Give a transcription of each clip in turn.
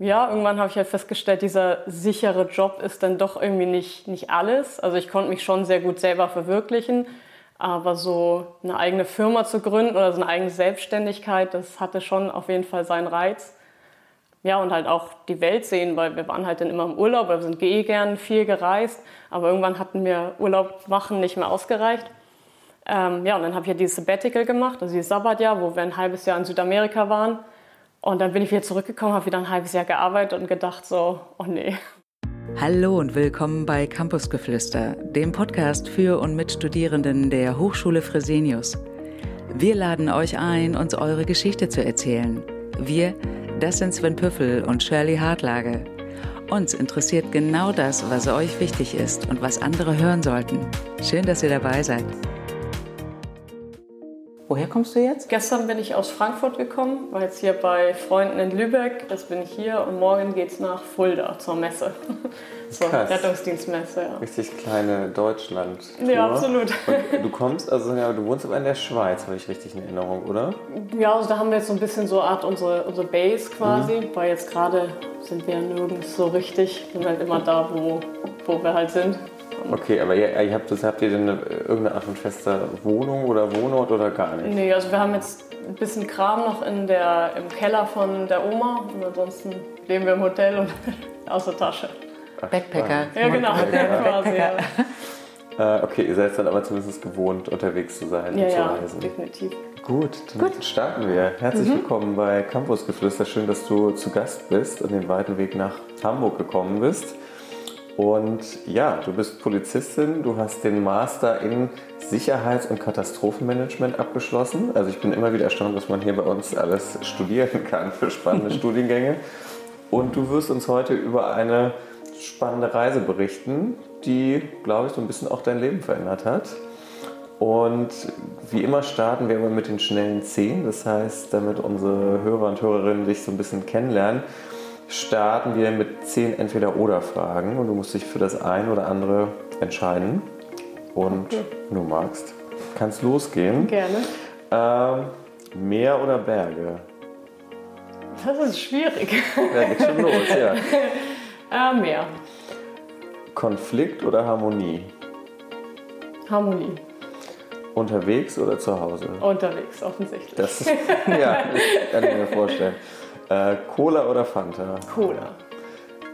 ja, irgendwann habe ich halt festgestellt, dieser sichere Job ist dann doch irgendwie nicht, nicht alles. Also ich konnte mich schon sehr gut selber verwirklichen, aber so eine eigene Firma zu gründen oder so eine eigene Selbstständigkeit, das hatte schon auf jeden Fall seinen Reiz. Ja, und halt auch die Welt sehen, weil wir waren halt dann immer im Urlaub, wir sind eh gern viel gereist, aber irgendwann hatten mir Urlaub machen nicht mehr ausgereicht. Ähm, ja, und dann habe ich ja dieses Sabbatical gemacht, also dieses Sabbatjahr, wo wir ein halbes Jahr in Südamerika waren. Und dann bin ich wieder zurückgekommen, habe wieder ein halbes Jahr gearbeitet und gedacht so, oh nee. Hallo und willkommen bei Campusgeflüster, dem Podcast für und mit Studierenden der Hochschule Fresenius. Wir laden euch ein, uns eure Geschichte zu erzählen. Wir, das sind Sven Püffel und Shirley Hartlage. Uns interessiert genau das, was euch wichtig ist und was andere hören sollten. Schön, dass ihr dabei seid. Woher kommst du jetzt? Gestern bin ich aus Frankfurt gekommen, war jetzt hier bei Freunden in Lübeck. Jetzt bin ich hier und morgen geht es nach Fulda zur Messe. zur Krass. Rettungsdienstmesse. Ja. Richtig kleine Deutschland. -Tour. Ja, absolut. Und du kommst, also ja, du wohnst aber in der Schweiz, habe ich richtig in Erinnerung, oder? Ja, also da haben wir jetzt so ein bisschen so eine Art unsere, unsere Base quasi, mhm. weil jetzt gerade sind wir ja nirgends so richtig. Wir sind halt immer da, wo, wo wir halt sind. Okay, aber ihr, ihr habt, das, habt ihr denn eine, irgendeine Art von fester Wohnung oder Wohnort oder gar nicht? Nee, also wir haben jetzt ein bisschen Kram noch in der, im Keller von der Oma und ansonsten leben wir im Hotel und aus der Tasche. Backpacker. Ja, genau. Quasi, ja. Äh, okay, ihr seid dann aber zumindest gewohnt, unterwegs zu sein ja, und zu ja, reisen. definitiv. Gut, dann Gut. starten wir. Herzlich mhm. willkommen bei Campusgeflüster. Schön, dass du zu Gast bist und den weiten Weg nach Hamburg gekommen bist. Und ja, du bist Polizistin, du hast den Master in Sicherheits- und Katastrophenmanagement abgeschlossen. Also ich bin immer wieder erstaunt, was man hier bei uns alles studieren kann für spannende Studiengänge. Und du wirst uns heute über eine spannende Reise berichten, die, glaube ich, so ein bisschen auch dein Leben verändert hat. Und wie immer starten wir immer mit den schnellen Zehn. Das heißt, damit unsere Hörer und Hörerinnen dich so ein bisschen kennenlernen, starten wir mit zehn Entweder-Oder-Fragen und du musst dich für das eine oder andere entscheiden. Und okay. du magst, kannst losgehen. Gerne. Ähm, Meer oder Berge? Das ist schwierig. Ja, geht schon los, ja. äh, Meer. Konflikt oder Harmonie? Harmonie. Unterwegs oder zu Hause? Unterwegs, offensichtlich. Das, ja, kann ich mir vorstellen. Äh, Cola oder Fanta? Cola.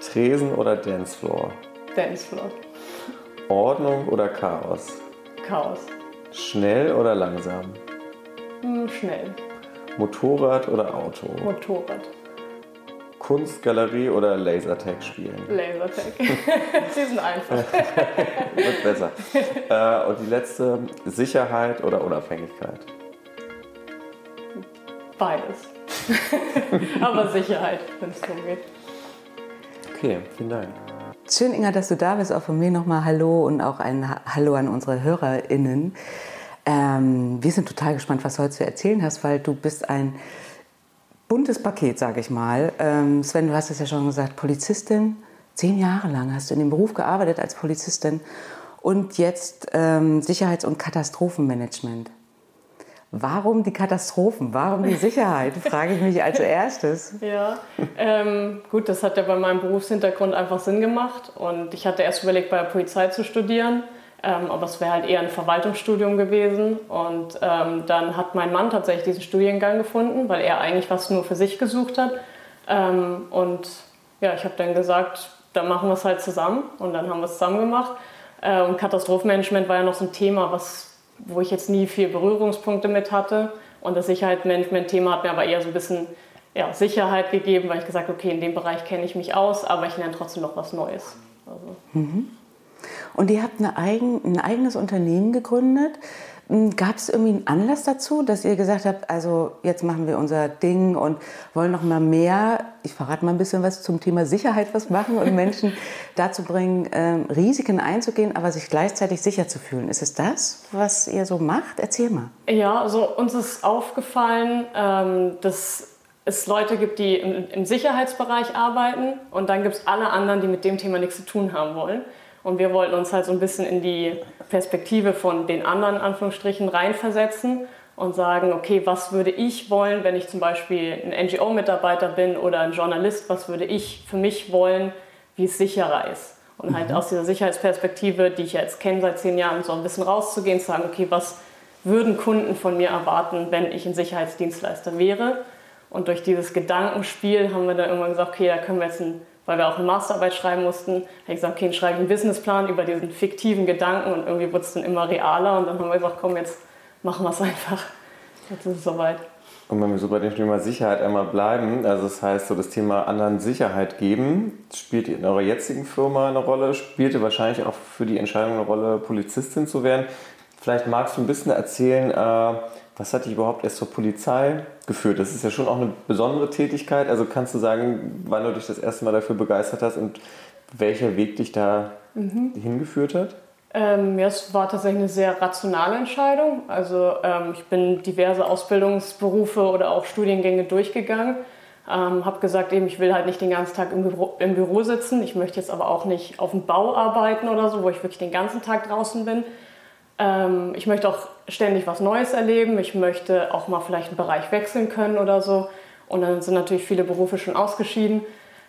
Tresen oder Dancefloor? Dancefloor. Ordnung oder Chaos? Chaos. Schnell oder langsam? Hm, schnell. Motorrad oder Auto? Motorrad. Kunstgalerie oder Lasertag spielen? Lasertag. Sie sind einfach. Wird besser. Äh, und die letzte, Sicherheit oder Unabhängigkeit? Beides. Aber Sicherheit, wenn es darum geht. Okay, vielen Dank. Schön, Inga, dass du da bist. Auch von mir nochmal Hallo und auch ein Hallo an unsere HörerInnen. Ähm, wir sind total gespannt, was du heute zu erzählen hast, weil du bist ein buntes Paket, sage ich mal. Ähm, Sven, du hast es ja schon gesagt, Polizistin. Zehn Jahre lang hast du in dem Beruf gearbeitet als Polizistin und jetzt ähm, Sicherheits- und Katastrophenmanagement. Warum die Katastrophen? Warum die Sicherheit? frage ich mich als erstes. Ja, ähm, gut, das hat ja bei meinem Berufshintergrund einfach Sinn gemacht. Und ich hatte erst überlegt, bei der Polizei zu studieren. Ähm, aber es wäre halt eher ein Verwaltungsstudium gewesen. Und ähm, dann hat mein Mann tatsächlich diesen Studiengang gefunden, weil er eigentlich was nur für sich gesucht hat. Ähm, und ja, ich habe dann gesagt, dann machen wir es halt zusammen. Und dann haben wir es zusammen gemacht. Äh, und Katastrophenmanagement war ja noch so ein Thema, was wo ich jetzt nie viel Berührungspunkte mit hatte. Und das Sicherheitsmanagement-Thema hat mir aber eher so ein bisschen ja, Sicherheit gegeben, weil ich gesagt habe, okay, in dem Bereich kenne ich mich aus, aber ich lerne trotzdem noch was Neues. Also. Mhm. Und ihr habt eigen, ein eigenes Unternehmen gegründet. Hm, Gab es irgendwie einen Anlass dazu, dass ihr gesagt habt, also jetzt machen wir unser Ding und wollen noch mal mehr, ich verrate mal ein bisschen was zum Thema Sicherheit was machen und Menschen dazu bringen, ähm, Risiken einzugehen, aber sich gleichzeitig sicher zu fühlen. Ist es das, was ihr so macht? Erzähl mal. Ja, also uns ist aufgefallen, ähm, dass es Leute gibt, die im, im Sicherheitsbereich arbeiten und dann gibt es alle anderen, die mit dem Thema nichts zu tun haben wollen. Und wir wollten uns halt so ein bisschen in die Perspektive von den anderen Anführungsstrichen reinversetzen und sagen, okay, was würde ich wollen, wenn ich zum Beispiel ein NGO-Mitarbeiter bin oder ein Journalist, was würde ich für mich wollen, wie es sicherer ist. Und halt mhm. aus dieser Sicherheitsperspektive, die ich jetzt kenne seit zehn Jahren, so ein bisschen rauszugehen, zu sagen, okay, was würden Kunden von mir erwarten, wenn ich ein Sicherheitsdienstleister wäre? Und durch dieses Gedankenspiel haben wir dann irgendwann gesagt, okay, da können wir jetzt, ein, weil wir auch eine Masterarbeit schreiben mussten, habe ich gesagt, okay, ich schreibe einen Businessplan über diesen fiktiven Gedanken und irgendwie wurde es dann immer realer und dann haben wir gesagt, komm, jetzt machen wir es einfach. Jetzt ist es soweit. Und wenn wir so bei dem Thema Sicherheit einmal bleiben, also das heißt, so das Thema anderen Sicherheit geben, spielt in eurer jetzigen Firma eine Rolle, spielte wahrscheinlich auch für die Entscheidung eine Rolle, Polizistin zu werden. Vielleicht magst du ein bisschen erzählen, äh, was hat dich überhaupt erst zur Polizei geführt? Das ist ja schon auch eine besondere Tätigkeit. Also kannst du sagen, wann du dich das erste Mal dafür begeistert hast und welcher Weg dich da mhm. hingeführt hat? Ähm, ja, es war tatsächlich eine sehr rationale Entscheidung. Also ähm, ich bin diverse Ausbildungsberufe oder auch Studiengänge durchgegangen. Ähm, habe gesagt, eben, ich will halt nicht den ganzen Tag im Büro, im Büro sitzen. Ich möchte jetzt aber auch nicht auf dem Bau arbeiten oder so, wo ich wirklich den ganzen Tag draußen bin. Ähm, ich möchte auch ständig was Neues erleben. Ich möchte auch mal vielleicht einen Bereich wechseln können oder so. Und dann sind natürlich viele Berufe schon ausgeschieden.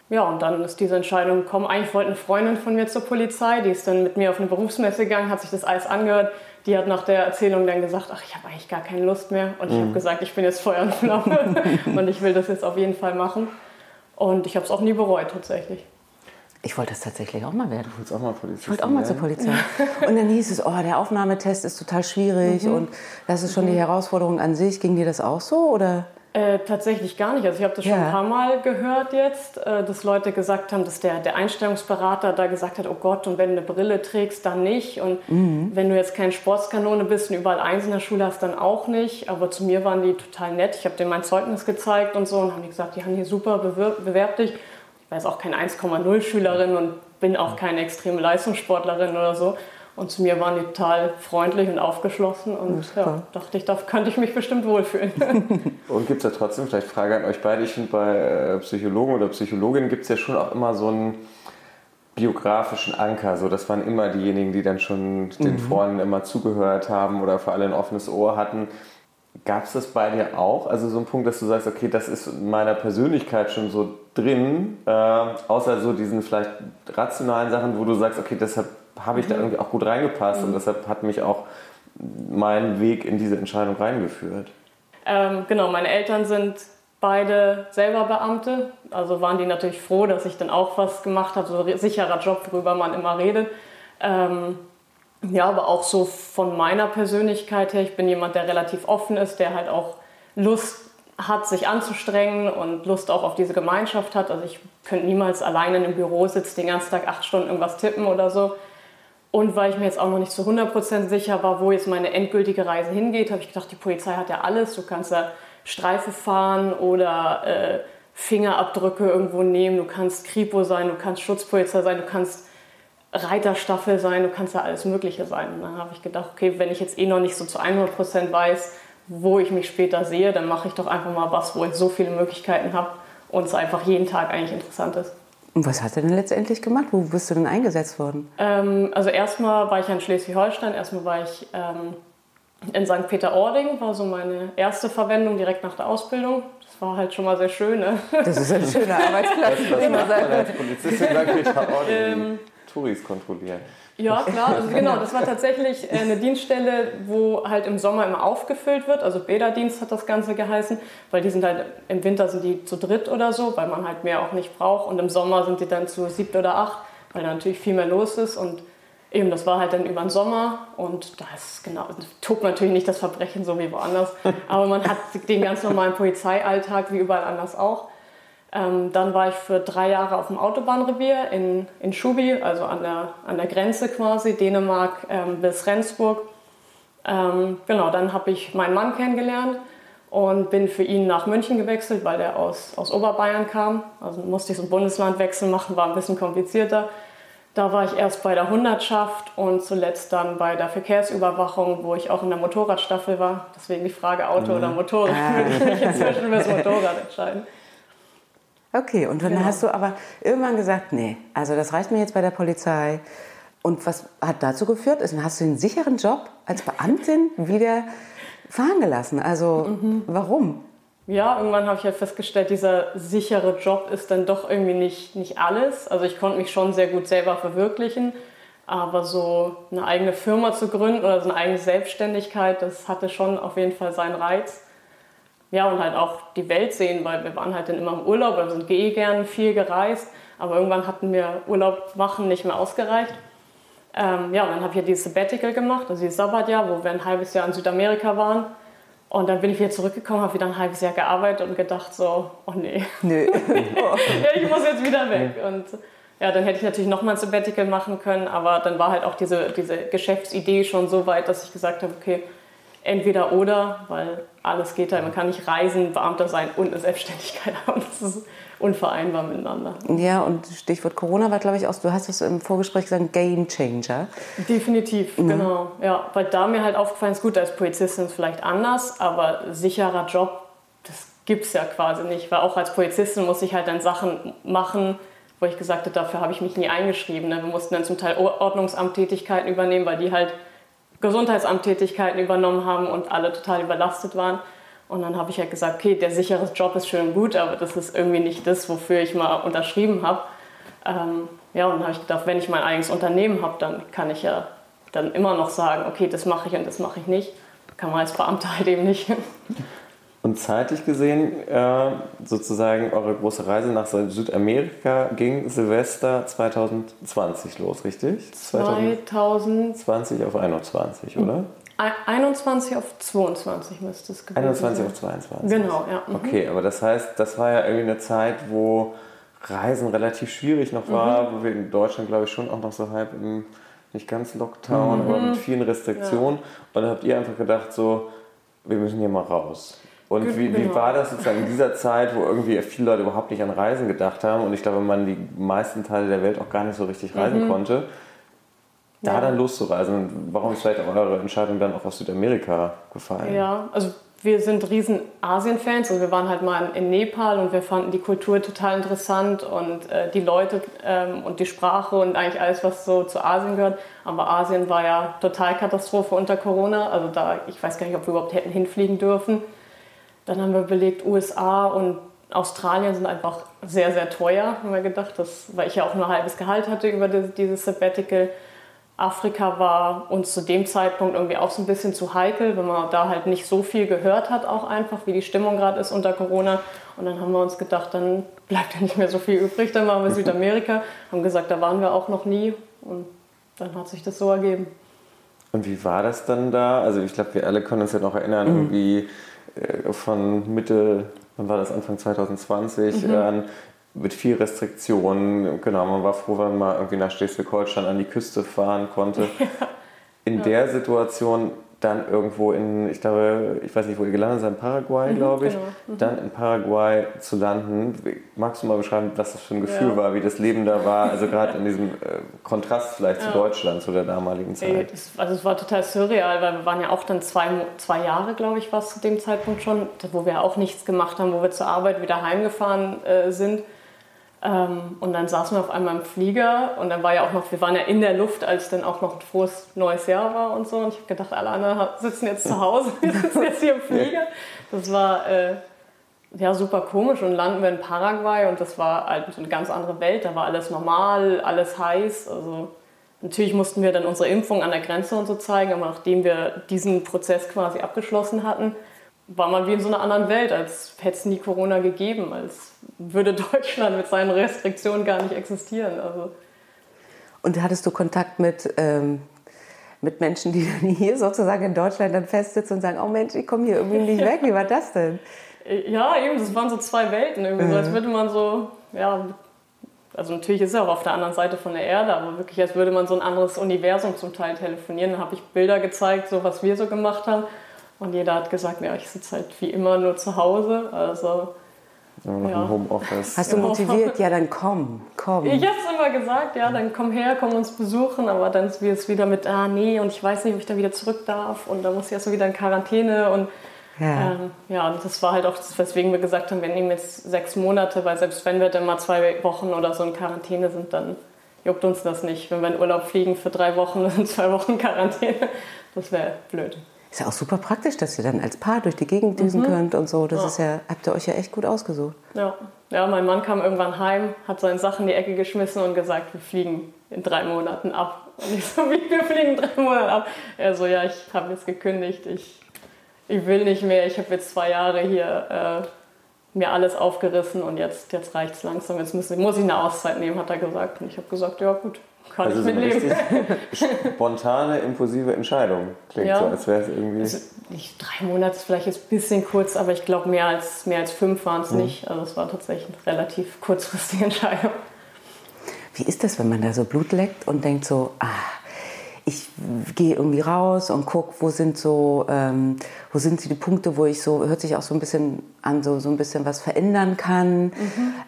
Ja, und dann ist diese Entscheidung gekommen. Eigentlich wollte eine Freundin von mir zur Polizei, die ist dann mit mir auf eine Berufsmesse gegangen, hat sich das alles angehört. Die hat nach der Erzählung dann gesagt, ach, ich habe eigentlich gar keine Lust mehr. Und ich mhm. habe gesagt, ich bin jetzt Feuer und Flamme und ich will das jetzt auf jeden Fall machen. Und ich habe es auch nie bereut tatsächlich. Ich wollte das tatsächlich auch mal werden. Ich auch mal Polizei. Ich wollte auch mal zur Polizei. Und dann hieß es, oh, der Aufnahmetest ist total schwierig mhm. und das ist schon mhm. die Herausforderung an sich. Ging dir das auch so oder? Äh, tatsächlich gar nicht. Also ich habe das schon ein paar Mal gehört jetzt, äh, dass Leute gesagt haben, dass der, der Einstellungsberater da gesagt hat, oh Gott, und wenn du eine Brille trägst, dann nicht. Und mhm. wenn du jetzt kein Sportskanone bist und überall eins in der Schule hast, dann auch nicht. Aber zu mir waren die total nett. Ich habe denen mein Zeugnis gezeigt und so und haben die gesagt, die haben hier super, bewirb, bewerb dich. Ich war jetzt auch keine 1,0 Schülerin und bin auch keine extreme Leistungssportlerin oder so. Und zu mir waren die total freundlich und aufgeschlossen und ja, dachte ich, da könnte ich mich bestimmt wohlfühlen. und gibt es ja trotzdem, vielleicht Frage an euch beide, ich finde bei äh, Psychologen oder Psychologinnen gibt es ja schon auch immer so einen biografischen Anker. So, das waren immer diejenigen, die dann schon den mhm. Freunden immer zugehört haben oder vor allem ein offenes Ohr hatten. Gab es das bei dir auch? Also so ein Punkt, dass du sagst, okay, das ist in meiner Persönlichkeit schon so drin, äh, außer so diesen vielleicht rationalen Sachen, wo du sagst, okay, deshalb habe ich da mhm. irgendwie auch gut reingepasst mhm. und deshalb hat mich auch mein Weg in diese Entscheidung reingeführt. Ähm, genau, meine Eltern sind beide selber Beamte, also waren die natürlich froh, dass ich dann auch was gemacht habe, so ein sicherer Job, worüber man immer redet. Ähm, ja, aber auch so von meiner Persönlichkeit her, ich bin jemand, der relativ offen ist, der halt auch Lust hat, sich anzustrengen und Lust auch auf diese Gemeinschaft hat. Also ich könnte niemals alleine im Büro sitzen, den ganzen Tag acht Stunden irgendwas tippen oder so. Und weil ich mir jetzt auch noch nicht zu 100% sicher war, wo jetzt meine endgültige Reise hingeht, habe ich gedacht, die Polizei hat ja alles. Du kannst da Streife fahren oder äh, Fingerabdrücke irgendwo nehmen, du kannst Kripo sein, du kannst Schutzpolizei sein, du kannst Reiterstaffel sein, du kannst da alles Mögliche sein. Und dann habe ich gedacht, okay, wenn ich jetzt eh noch nicht so zu 100% weiß, wo ich mich später sehe, dann mache ich doch einfach mal was, wo ich so viele Möglichkeiten habe und es einfach jeden Tag eigentlich interessant ist. Und was hast du denn letztendlich gemacht? Wo bist du denn eingesetzt worden? Ähm, also erstmal war ich in Schleswig-Holstein, erstmal war ich ähm, in St. Peter-Ording, war so meine erste Verwendung direkt nach der Ausbildung. Das war halt schon mal sehr schön. Ne? Das ist ein schöner Arbeitsplatz. Was, was macht man als Polizistin St. Peter-Ording? Ähm, Touris kontrollieren. Ja, klar. Also genau, das war tatsächlich äh, eine Dienststelle, wo halt im Sommer immer aufgefüllt wird. Also Bäderdienst hat das Ganze geheißen, weil die sind halt im Winter sind die zu dritt oder so, weil man halt mehr auch nicht braucht. Und im Sommer sind die dann zu siebt oder acht, weil da natürlich viel mehr los ist. Und eben, das war halt dann über den Sommer und da ist genau, tobt natürlich nicht das Verbrechen so wie woanders. Aber man hat den ganz normalen Polizeialltag wie überall anders auch. Ähm, dann war ich für drei Jahre auf dem Autobahnrevier in, in Schubi, also an der, an der Grenze quasi, Dänemark ähm, bis Rendsburg. Ähm, genau, dann habe ich meinen Mann kennengelernt und bin für ihn nach München gewechselt, weil er aus, aus Oberbayern kam. Also musste ich so einen Bundeslandwechsel machen, war ein bisschen komplizierter. Da war ich erst bei der Hundertschaft und zuletzt dann bei der Verkehrsüberwachung, wo ich auch in der Motorradstaffel war. Deswegen die Frage Auto mhm. oder Motorrad, ah. würde ich mich inzwischen für das Motorrad entscheiden. Okay, und dann genau. hast du aber irgendwann gesagt, nee, also das reicht mir jetzt bei der Polizei. Und was hat dazu geführt? Also hast du einen sicheren Job als Beamtin wieder fahren gelassen. Also mhm. warum? Ja, irgendwann habe ich halt festgestellt, dieser sichere Job ist dann doch irgendwie nicht, nicht alles. Also ich konnte mich schon sehr gut selber verwirklichen, aber so eine eigene Firma zu gründen oder so eine eigene Selbstständigkeit, das hatte schon auf jeden Fall seinen Reiz. Ja, und halt auch die Welt sehen, weil wir waren halt dann immer im Urlaub, wir sind eh gern viel gereist, aber irgendwann hatten mir Urlaub machen nicht mehr ausgereicht. Ähm, ja, und dann habe ich ja dieses Sabbatical gemacht, also dieses Sabbatjahr, wo wir ein halbes Jahr in Südamerika waren. Und dann bin ich wieder zurückgekommen, habe wieder ein halbes Jahr gearbeitet und gedacht so, oh nee. Ja, ich muss jetzt wieder weg. Und ja, dann hätte ich natürlich nochmal ein Sabbatical machen können, aber dann war halt auch diese, diese Geschäftsidee schon so weit, dass ich gesagt habe, okay, entweder oder, weil alles geht halt. Man kann nicht reisen, Beamter sein und eine Selbstständigkeit haben. Das ist unvereinbar miteinander. Ja, und Stichwort Corona war, glaube ich, auch, du hast es im Vorgespräch gesagt, Game Changer. Definitiv, mhm. genau. Ja, weil da mir halt aufgefallen ist, gut, als Polizistin ist es vielleicht anders, aber sicherer Job, das gibt es ja quasi nicht. Weil auch als Polizistin muss ich halt dann Sachen machen, wo ich gesagt habe, dafür habe ich mich nie eingeschrieben. Ne? Wir mussten dann zum Teil Ordnungsamttätigkeiten übernehmen, weil die halt Gesundheitsamttätigkeiten übernommen haben und alle total überlastet waren. Und dann habe ich halt gesagt, okay, der sichere Job ist schön und gut, aber das ist irgendwie nicht das, wofür ich mal unterschrieben habe. Ähm, ja, und dann habe ich gedacht, wenn ich mein eigenes Unternehmen habe, dann kann ich ja dann immer noch sagen, okay, das mache ich und das mache ich nicht. Kann man als Beamter halt eben nicht. Und zeitlich gesehen, äh, sozusagen eure große Reise nach Südamerika ging Silvester 2020 los, richtig? 2020 auf 21, oder? 21 auf 22 müsste es gewesen 21 auf 22. Genau, ja. Mhm. Okay, aber das heißt, das war ja irgendwie eine Zeit, wo Reisen relativ schwierig noch war, mhm. wo wir in Deutschland, glaube ich, schon auch noch so halb im, nicht ganz Lockdown, mhm. aber mit vielen Restriktionen. Ja. Und dann habt ihr einfach gedacht, so, wir müssen hier mal raus. Und wie, wie genau. war das sozusagen in dieser Zeit, wo irgendwie viele Leute überhaupt nicht an Reisen gedacht haben und ich glaube, man die meisten Teile der Welt auch gar nicht so richtig reisen mhm. konnte? da ja. dann loszureisen? Warum ist vielleicht auch eure Entscheidung dann auch aus Südamerika gefallen? Ja, also wir sind riesen Asien-Fans. Also wir waren halt mal in Nepal und wir fanden die Kultur total interessant und äh, die Leute ähm, und die Sprache und eigentlich alles, was so zu Asien gehört. Aber Asien war ja total Katastrophe unter Corona. Also da, ich weiß gar nicht, ob wir überhaupt hätten hinfliegen dürfen. Dann haben wir überlegt, USA und Australien sind einfach sehr, sehr teuer, haben wir gedacht. Das, weil ich ja auch nur halbes Gehalt hatte über dieses Sabbatical. Afrika war uns zu dem Zeitpunkt irgendwie auch so ein bisschen zu heikel, wenn man da halt nicht so viel gehört hat, auch einfach, wie die Stimmung gerade ist unter Corona. Und dann haben wir uns gedacht, dann bleibt ja nicht mehr so viel übrig, dann machen wir Südamerika. Haben gesagt, da waren wir auch noch nie und dann hat sich das so ergeben. Und wie war das dann da? Also ich glaube, wir alle können uns ja noch erinnern, mhm. irgendwie von Mitte, wann war das, Anfang 2020 mhm. an, mit viel Restriktionen. Genau, man war froh, wenn man irgendwie nach Schleswig-Holstein an die Küste fahren konnte. Ja. In ja. der Situation dann irgendwo in, ich glaube, ich weiß nicht, wo ihr gelandet seid, in Paraguay, mhm, glaube ich, genau. mhm. dann in Paraguay zu landen. Magst du mal beschreiben, was das für ein Gefühl ja. war, wie das Leben da war, also gerade in diesem äh, Kontrast vielleicht ja. zu Deutschland, zu der damaligen Zeit? Das, also es war total surreal, weil wir waren ja auch dann zwei, zwei Jahre, glaube ich, was zu dem Zeitpunkt schon, wo wir auch nichts gemacht haben, wo wir zur Arbeit wieder heimgefahren äh, sind ähm, und dann saßen wir auf einmal im Flieger und dann war ja auch noch, wir waren ja in der Luft, als dann auch noch ein frohes neues Jahr war und so. Und ich habe gedacht, alle anderen sitzen jetzt zu Hause, wir sitzen jetzt hier im Flieger. Das war äh, ja super komisch und landen wir in Paraguay und das war halt eine ganz andere Welt. Da war alles normal, alles heiß. Also natürlich mussten wir dann unsere Impfung an der Grenze und so zeigen, aber nachdem wir diesen Prozess quasi abgeschlossen hatten, war man wie in so einer anderen Welt, als hätte es nie Corona gegeben, als würde Deutschland mit seinen Restriktionen gar nicht existieren. Also. Und hattest du Kontakt mit, ähm, mit Menschen, die hier sozusagen in Deutschland dann festsitzen und sagen, oh Mensch, ich komme hier irgendwie nicht weg, wie war das denn? Ja, eben, das waren so zwei Welten irgendwie, mhm. so, als würde man so, ja, also natürlich ist er auch auf der anderen Seite von der Erde, aber wirklich, als würde man so ein anderes Universum zum Teil telefonieren. Da habe ich Bilder gezeigt, so was wir so gemacht haben. Und jeder hat gesagt, ja, ich sitze halt wie immer nur zu Hause. Also ja, ja. Homeoffice. Hast du motiviert? Ja, dann komm, komm. Ich habe es immer gesagt, ja, dann komm her, komm uns besuchen. Aber dann ist es wieder mit, ah nee, und ich weiß nicht, ob ich da wieder zurück darf. Und dann muss ich erst wieder in Quarantäne. Und ja. Ähm, ja, und das war halt auch das, weswegen wir gesagt haben, wir nehmen jetzt sechs Monate, weil selbst wenn wir dann mal zwei Wochen oder so in Quarantäne sind, dann juckt uns das nicht. Wenn wir in Urlaub fliegen für drei Wochen, sind zwei Wochen Quarantäne. Das wäre blöd. Ist ja auch super praktisch, dass ihr dann als Paar durch die Gegend düsen könnt und so. Das Ja. ist ja, habt ihr euch ja echt gut ausgesucht. Ja. ja, mein Mann kam irgendwann heim, hat seine Sachen in die Ecke geschmissen und gesagt, wir fliegen in drei Monaten ab. Und ich so, wie, wir fliegen in drei Monaten ab? Er so, ja, ich habe jetzt gekündigt, ich, ich will nicht mehr, ich habe jetzt zwei Jahre hier äh, mir alles aufgerissen und jetzt, jetzt reicht es langsam, jetzt muss, muss ich eine Auszeit nehmen, hat er gesagt. Und ich habe gesagt, ja gut, kann Also ich so richtig spontane, impulsive Entscheidung. Klingt Ja. so, als wäre es irgendwie. Also drei Monate ist vielleicht jetzt ein bisschen kurz, aber ich glaube, mehr als, mehr als fünf waren es nicht. Also es war tatsächlich eine relativ kurzfristige Entscheidung. Wie ist das, wenn man da so Blut leckt und denkt so, ah, ich gehe irgendwie raus und gucke, wo sind so, ähm, wo sind die Punkte, wo ich so, hört sich auch so ein bisschen an, so, so ein bisschen was verändern kann.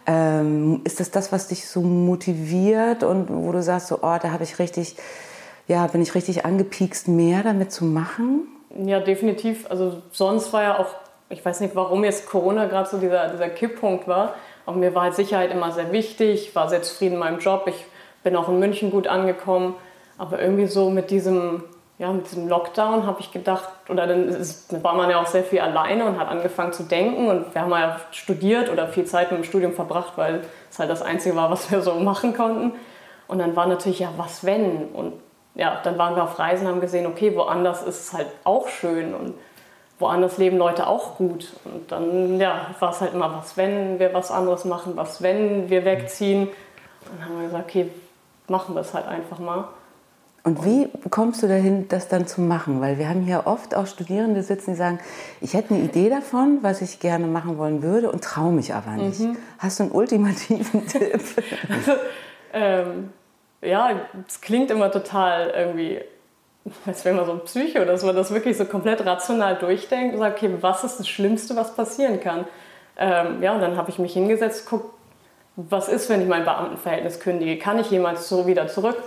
Ähm, ist das das, was dich so motiviert und wo du sagst, so, oh, da habe ich richtig, ja, bin ich richtig angepiekst, mehr damit zu machen? Ja, definitiv. Also sonst war ja auch, ich weiß nicht, warum jetzt Corona gerade so dieser, dieser Kipppunkt war, aber mir war halt Sicherheit immer sehr wichtig, ich war sehr zufrieden in meinem Job, ich bin auch in München gut angekommen, aber irgendwie so mit diesem, ja, mit diesem Lockdown habe ich gedacht, oder dann war man ja auch sehr viel alleine und hat angefangen zu denken und wir haben ja studiert oder viel Zeit mit dem Studium verbracht, weil es halt das Einzige war, was wir so machen konnten. Und dann war natürlich, ja, was wenn? Und ja, dann waren wir auf Reisen, haben gesehen, okay, woanders ist es halt auch schön und woanders leben Leute auch gut. Und dann ja, war es halt immer, was wenn wir was anderes machen, was wenn wir wegziehen. Und dann haben wir gesagt, okay, machen wir es halt einfach mal. Und wie kommst du dahin, das dann zu machen? Weil wir haben hier oft auch Studierende sitzen, die sagen, ich hätte eine Idee davon, was ich gerne machen wollen würde und traue mich aber nicht. Hast du einen ultimativen Tipp? Ähm, ja, es klingt immer total irgendwie, als wäre man so ein Psycho, dass man das wirklich so komplett rational durchdenkt und sagt, okay, was ist das Schlimmste, was passieren kann? Ähm, ja, und dann habe ich mich hingesetzt, guck, was ist, wenn ich mein Beamtenverhältnis kündige? Kann ich jemals so wieder zurück?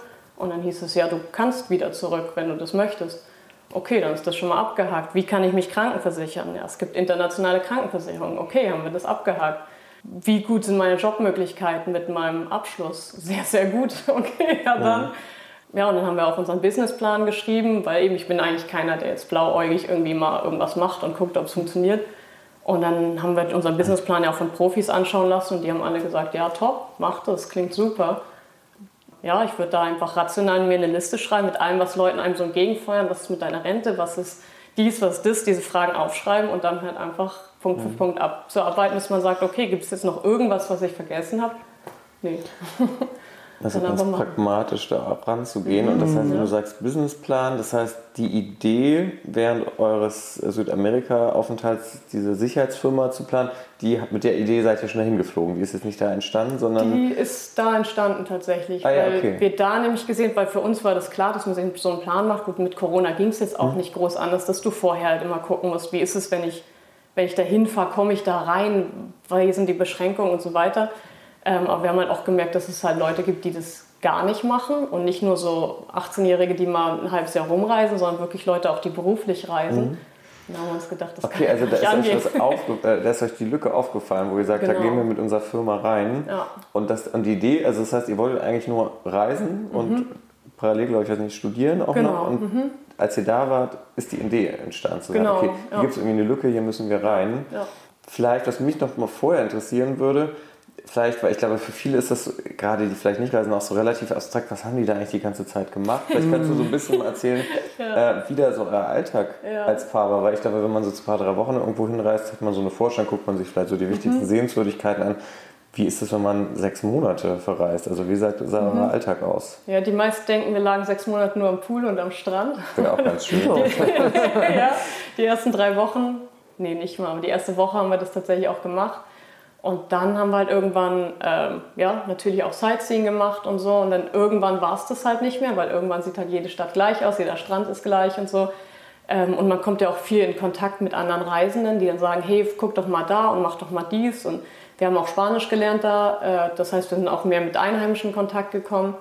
Und dann hieß es, ja, du kannst wieder zurück, wenn du das möchtest. Okay, dann ist das schon mal abgehakt. Wie kann ich mich krankenversichern? Ja, es gibt internationale Krankenversicherungen. Okay, haben wir das abgehakt. Wie gut sind meine Jobmöglichkeiten mit meinem Abschluss? Sehr, sehr gut. Okay, ja dann. Ja, und dann haben wir auch unseren Businessplan geschrieben, weil eben ich bin eigentlich keiner, der jetzt blauäugig irgendwie mal irgendwas macht und guckt, ob es funktioniert. Und dann haben wir unseren Businessplan ja auch von Profis anschauen lassen und die haben alle gesagt, ja top, mach das, klingt super. Ja, ich würde da einfach rational mir eine Liste schreiben mit allem, was Leuten einem so entgegenfeuern, was ist mit deiner Rente, was ist dies, was ist das, diese Fragen aufschreiben und dann halt einfach Punkt für Punkt abzuarbeiten, bis man sagt, okay, gibt es jetzt noch irgendwas, was ich vergessen habe? Nee. Also Dann ganz pragmatisch da ranzugehen. Und das heißt, wenn du sagst Businessplan, das heißt, die Idee während eures Südamerika-Aufenthalts, diese Sicherheitsfirma zu planen, die, mit der Idee seid ihr schon dahin geflogen. Die ist jetzt nicht da entstanden, sondern. Die ist da entstanden tatsächlich, Ah ja, weil okay. wir da nämlich gesehen, weil für uns war das klar, dass man sich so einen Plan macht. Gut, mit Corona ging es jetzt Mhm. auch nicht groß anders, dass du vorher halt immer gucken musst, wie ist es, wenn ich, wenn ich da hinfahre, komme ich da rein, weil sind die Beschränkungen und so weiter. Ähm, aber wir haben halt auch gemerkt, dass es halt Leute gibt, die das gar nicht machen und nicht nur so 18-Jährige, die mal ein halbes Jahr rumreisen, sondern wirklich Leute auch, die beruflich reisen. Da haben wir uns gedacht, das Mhm. Okay, kann also da euch was aufge äh, da ist euch die Lücke aufgefallen, wo ihr sagt, da Genau. gehen wir mit unserer Firma rein. Ja. Und, das, und die Idee, also das heißt, ihr wolltet eigentlich nur reisen und parallel, glaube ich, weiß nicht, studieren auch Mhm. Genau, noch. Und als ihr da wart, ist die Idee entstanden. Zu sagen, Genau, okay, hier ja. gibt es irgendwie eine Lücke, hier müssen wir rein. Ja. Vielleicht, was mich noch mal vorher interessieren würde, vielleicht, weil ich glaube, für viele ist das, gerade die vielleicht nicht reisen, auch so relativ abstrakt, was haben die da eigentlich die ganze Zeit gemacht? Vielleicht kannst du so ein bisschen mal erzählen, äh, wie da so euer Alltag Ja. als Paar war, weil ich glaube, wenn man so zwei, paar, drei Wochen irgendwo hinreist, hat man so eine Vorstellung, guckt man sich vielleicht so die wichtigsten Sehenswürdigkeiten an. Wie ist es, wenn man sechs Monate verreist? Also wie sah, sah euer Alltag aus? Ja, die meisten denken, wir lagen sechs Monate nur am Pool und am Strand. Wäre auch ganz schön. ja, die ersten drei Wochen, nee, nicht mal, aber die erste Woche haben wir das tatsächlich auch gemacht. Und dann haben wir halt irgendwann, ähm, ja, natürlich auch Sightseeing gemacht und so. Und dann irgendwann war es das halt nicht mehr, weil irgendwann sieht halt jede Stadt gleich aus, jeder Strand ist gleich und so. Ähm, und man kommt ja auch viel in Kontakt mit anderen Reisenden, die dann sagen, hey, guck doch mal da und mach doch mal dies. Und wir haben auch Spanisch gelernt da. Äh, das heißt, wir sind auch mehr mit Einheimischen in Kontakt gekommen.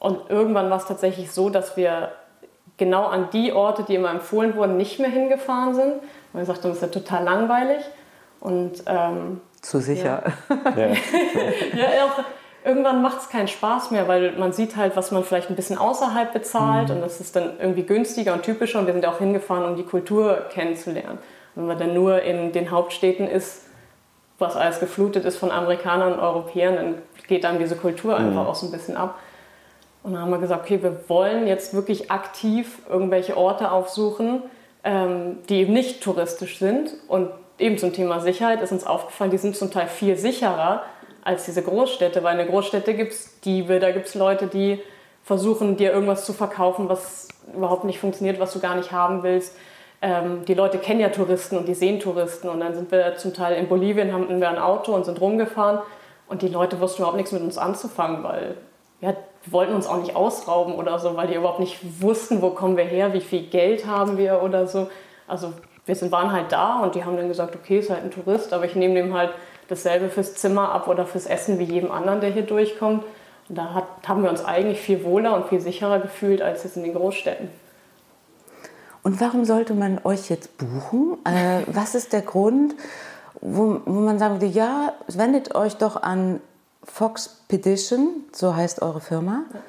Und irgendwann war es tatsächlich so, dass wir genau an die Orte, die immer empfohlen wurden, nicht mehr hingefahren sind. Man sagt, das ist ja total langweilig. Und ähm, Zu sicher. Ja. ja, auch irgendwann macht es keinen Spaß mehr, weil man sieht halt, was man vielleicht ein bisschen außerhalb bezahlt mhm. und das ist dann irgendwie günstiger und typischer und wir sind auch hingefahren, um die Kultur kennenzulernen. Wenn man dann nur in den Hauptstädten ist, was alles geflutet ist von Amerikanern und Europäern, dann geht dann diese Kultur mhm. einfach auch so ein bisschen ab. Und dann haben wir gesagt, okay, wir wollen jetzt wirklich aktiv irgendwelche Orte aufsuchen, ähm, die eben nicht touristisch sind. Und eben zum Thema Sicherheit ist uns aufgefallen, die sind zum Teil viel sicherer als diese Großstädte, weil in der Großstädte gibt es Diebe, da gibt es Leute, die versuchen, dir irgendwas zu verkaufen, was überhaupt nicht funktioniert, was du gar nicht haben willst. Ähm, die Leute kennen ja Touristen und die sehen Touristen. Und dann sind wir zum Teil in Bolivien, haben wir ein Auto und sind rumgefahren. Und die Leute wussten überhaupt nichts mit uns anzufangen, weil ja, wir wollten uns auch nicht ausrauben oder so, weil die überhaupt nicht wussten, wo kommen wir her, wie viel Geld haben wir oder so. Also wir sind, waren halt da und die haben dann gesagt, okay, ist halt ein Tourist, aber ich nehme dem halt dasselbe fürs Zimmer ab oder fürs Essen wie jedem anderen, der hier durchkommt. Und da hat, haben wir uns eigentlich viel wohler und viel sicherer gefühlt als jetzt in den Großstädten. Und warum sollte man euch jetzt buchen? Äh, was ist der Grund, wo, wo man sagen würde, ja, wendet euch doch an Fox Petition, so heißt eure Firma. Ja.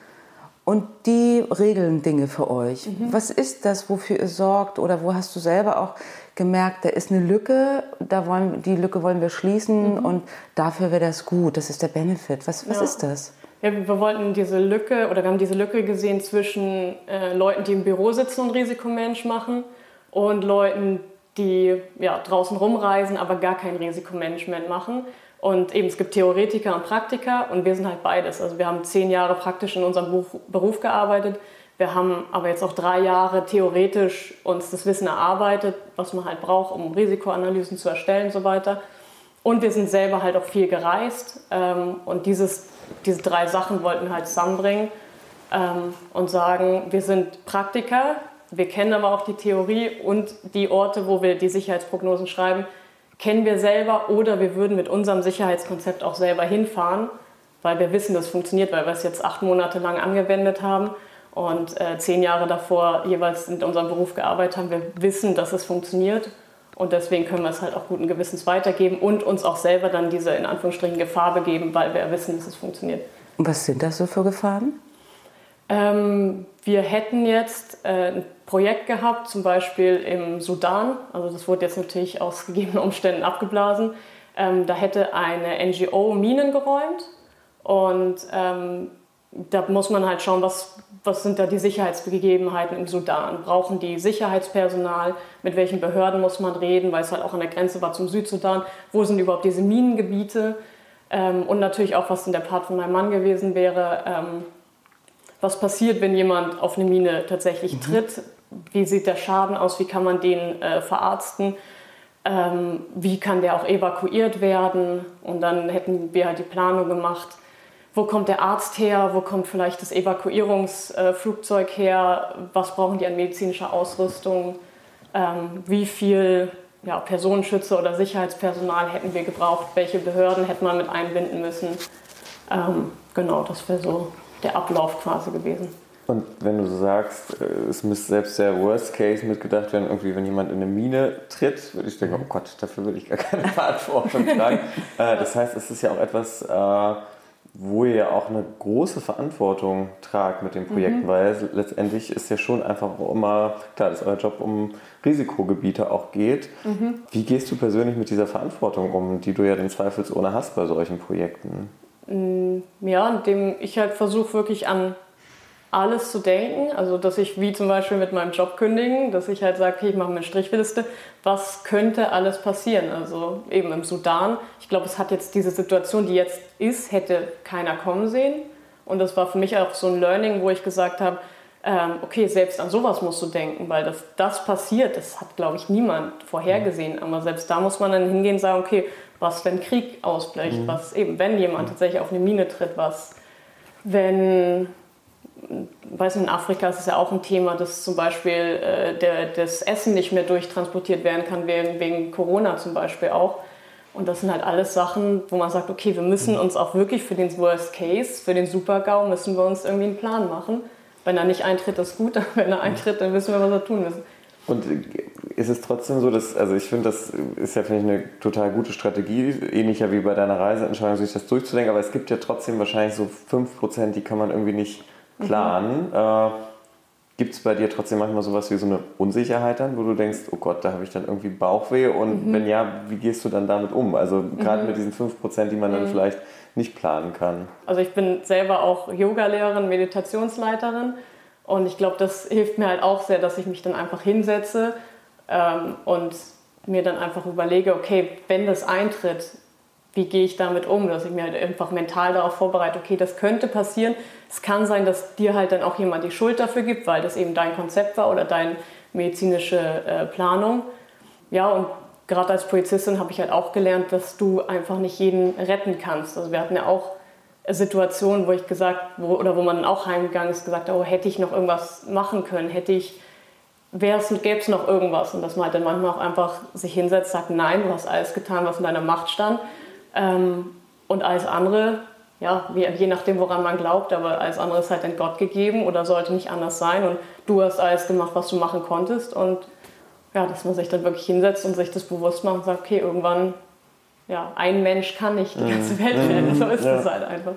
Und die regeln Dinge für euch. Mhm. Was ist das, wofür ihr sorgt? Oder wo hast du selber auch gemerkt, da ist eine Lücke, da wollen, die Lücke wollen wir schließen mhm. und dafür wäre das gut, das ist der Benefit. Was, was ja. ist das? Ja, wir wollten diese Lücke oder wir haben diese Lücke gesehen zwischen äh, Leuten, die im Büro sitzen und Risikomensch machen und Leuten, die ja, draußen rumreisen, aber gar kein Risikomanagement machen. Und eben, es gibt Theoretiker und Praktiker und wir sind halt beides. Also wir haben zehn Jahre praktisch in unserem Beruf, gearbeitet. Wir haben aber jetzt auch drei Jahre theoretisch uns das Wissen erarbeitet, was man halt braucht, um Risikoanalysen zu erstellen und so weiter. Und wir sind selber halt auch viel gereist. Ähm, und dieses, diese drei Sachen wollten wir halt zusammenbringen ähm, und sagen, wir sind Praktiker, wir kennen aber auch die Theorie und die Orte, wo wir die Sicherheitsprognosen schreiben, kennen wir selber oder wir würden mit unserem Sicherheitskonzept auch selber hinfahren, weil wir wissen, das funktioniert, weil wir es jetzt acht Monate lang angewendet haben und äh, zehn Jahre davor jeweils in unserem Beruf gearbeitet haben. Wir wissen, dass es funktioniert und deswegen können wir es halt auch guten Gewissens weitergeben und uns auch selber dann diese in Anführungsstrichen Gefahr begeben, weil wir wissen, dass es funktioniert. Und was sind das so für Gefahren? Ähm, wir hätten jetzt äh, ein Projekt gehabt, zum Beispiel im Sudan. Also das wurde jetzt natürlich aus gegebenen Umständen abgeblasen. Ähm, da hätte eine NGO Minen geräumt und ähm, da muss man halt schauen, was, was sind da die Sicherheitsgegebenheiten im Sudan. Brauchen die Sicherheitspersonal? Mit welchen Behörden muss man reden? Weil es halt auch an der Grenze war zum Südsudan. Wo sind überhaupt diese Minengebiete? Ähm, und natürlich auch, was in der Part von meinem Mann gewesen wäre, ähm, was passiert, wenn jemand auf eine Mine tatsächlich mhm. tritt? Wie sieht der Schaden aus? Wie kann man den äh, verarzten? Ähm, wie kann der auch evakuiert werden? Und dann hätten wir halt die Planung gemacht, wo kommt der Arzt her, wo kommt vielleicht das Evakuierungsflugzeug her, was brauchen die an medizinischer Ausrüstung, ähm, wie viel ja, Personenschützer oder Sicherheitspersonal hätten wir gebraucht, welche Behörden hätte man mit einbinden müssen. Ähm, genau, das wäre so der Ablauf quasi gewesen. Und wenn du sagst, äh, es müsste selbst der Worst Case mitgedacht werden, irgendwie, wenn jemand in eine Mine tritt, würde ich denken, oh Gott, dafür will ich gar keine Verantwortung tragen. Äh, das heißt, es ist ja auch etwas, äh, wo ihr ja auch eine große Verantwortung tragt mit den Projekten, mhm. weil letztendlich ist ja schon einfach auch immer, klar, das ist euer Job, um Risikogebiete auch geht. Mhm. Wie gehst du persönlich mit dieser Verantwortung um, die du ja den zweifelsohne hast bei solchen Projekten? Mm, ja, indem ich halt versuche wirklich an alles zu denken. Also, dass ich wie zum Beispiel mit meinem Job kündigen, dass ich halt sage, okay, ich mache mir eine Strichliste, was könnte alles passieren? Also eben im Sudan. Ich glaube, es hat jetzt diese Situation, die jetzt ist, hätte keiner kommen sehen. Und das war für mich auch so ein Learning, wo ich gesagt habe, ähm, okay, selbst an sowas musst du denken, weil das, das passiert, das hat, glaube ich, niemand vorhergesehen. Aber selbst da muss man dann hingehen und sagen, okay, was, wenn Krieg ausbricht, mhm. was eben, wenn jemand tatsächlich auf eine Mine tritt, was, wenn weiß nicht, in Afrika ist es ja auch ein Thema, dass zum Beispiel äh, der, das Essen nicht mehr durchtransportiert werden kann, wegen, wegen Corona zum Beispiel auch. Und das sind halt alles Sachen, wo man sagt, okay, wir müssen uns auch wirklich für den Worst Case, für den Super-GAU, müssen wir uns irgendwie einen Plan machen. Wenn er nicht eintritt, ist gut, wenn er eintritt, dann wissen wir, was wir tun müssen. Und ist es trotzdem so, dass, also ich finde, das ist ja, finde ich, eine total gute Strategie, ähnlicher wie bei deiner Reiseentscheidung, sich das durchzudenken, aber es gibt ja trotzdem wahrscheinlich so 5%, die kann man irgendwie nicht planen. Mhm. Äh, Gibt es bei dir trotzdem manchmal sowas wie so eine Unsicherheit dann, wo du denkst, oh Gott, da habe ich dann irgendwie Bauchweh und mhm. wenn ja, wie gehst du dann damit um? Also gerade mhm. mit diesen 5%, die man dann mhm. vielleicht nicht planen kann. Also ich bin selber auch Yogalehrerin, Meditationsleiterin und ich glaube, das hilft mir halt auch sehr, dass ich mich dann einfach hinsetze ähm, und mir dann einfach überlege, okay, wenn das eintritt, wie gehe ich damit um, dass ich mir halt einfach mental darauf vorbereite, okay, das könnte passieren. Es kann sein, dass dir halt dann auch jemand die Schuld dafür gibt, weil das eben dein Konzept war oder deine medizinische äh, Planung. Ja, und gerade als Polizistin habe ich halt auch gelernt, dass du einfach nicht jeden retten kannst. Also wir hatten ja auch Situationen, wo ich gesagt, wo, oder wo man auch heimgegangen ist, gesagt, oh, hätte ich noch irgendwas machen können, hätte ich, gäbe es noch irgendwas. Und dass man halt dann manchmal auch einfach sich hinsetzt, sagt, nein, du hast alles getan, was in deiner Macht stand ähm, und alles andere, ja, je nachdem, woran man glaubt, aber alles andere ist halt in Gott gegeben oder sollte nicht anders sein. Und du hast alles gemacht, was du machen konntest. Und ja, dass man sich dann wirklich hinsetzt und sich das bewusst macht und sagt, okay, irgendwann, ja, ein Mensch kann nicht die ganze mhm. Welt retten. Mhm. So ist es halt einfach.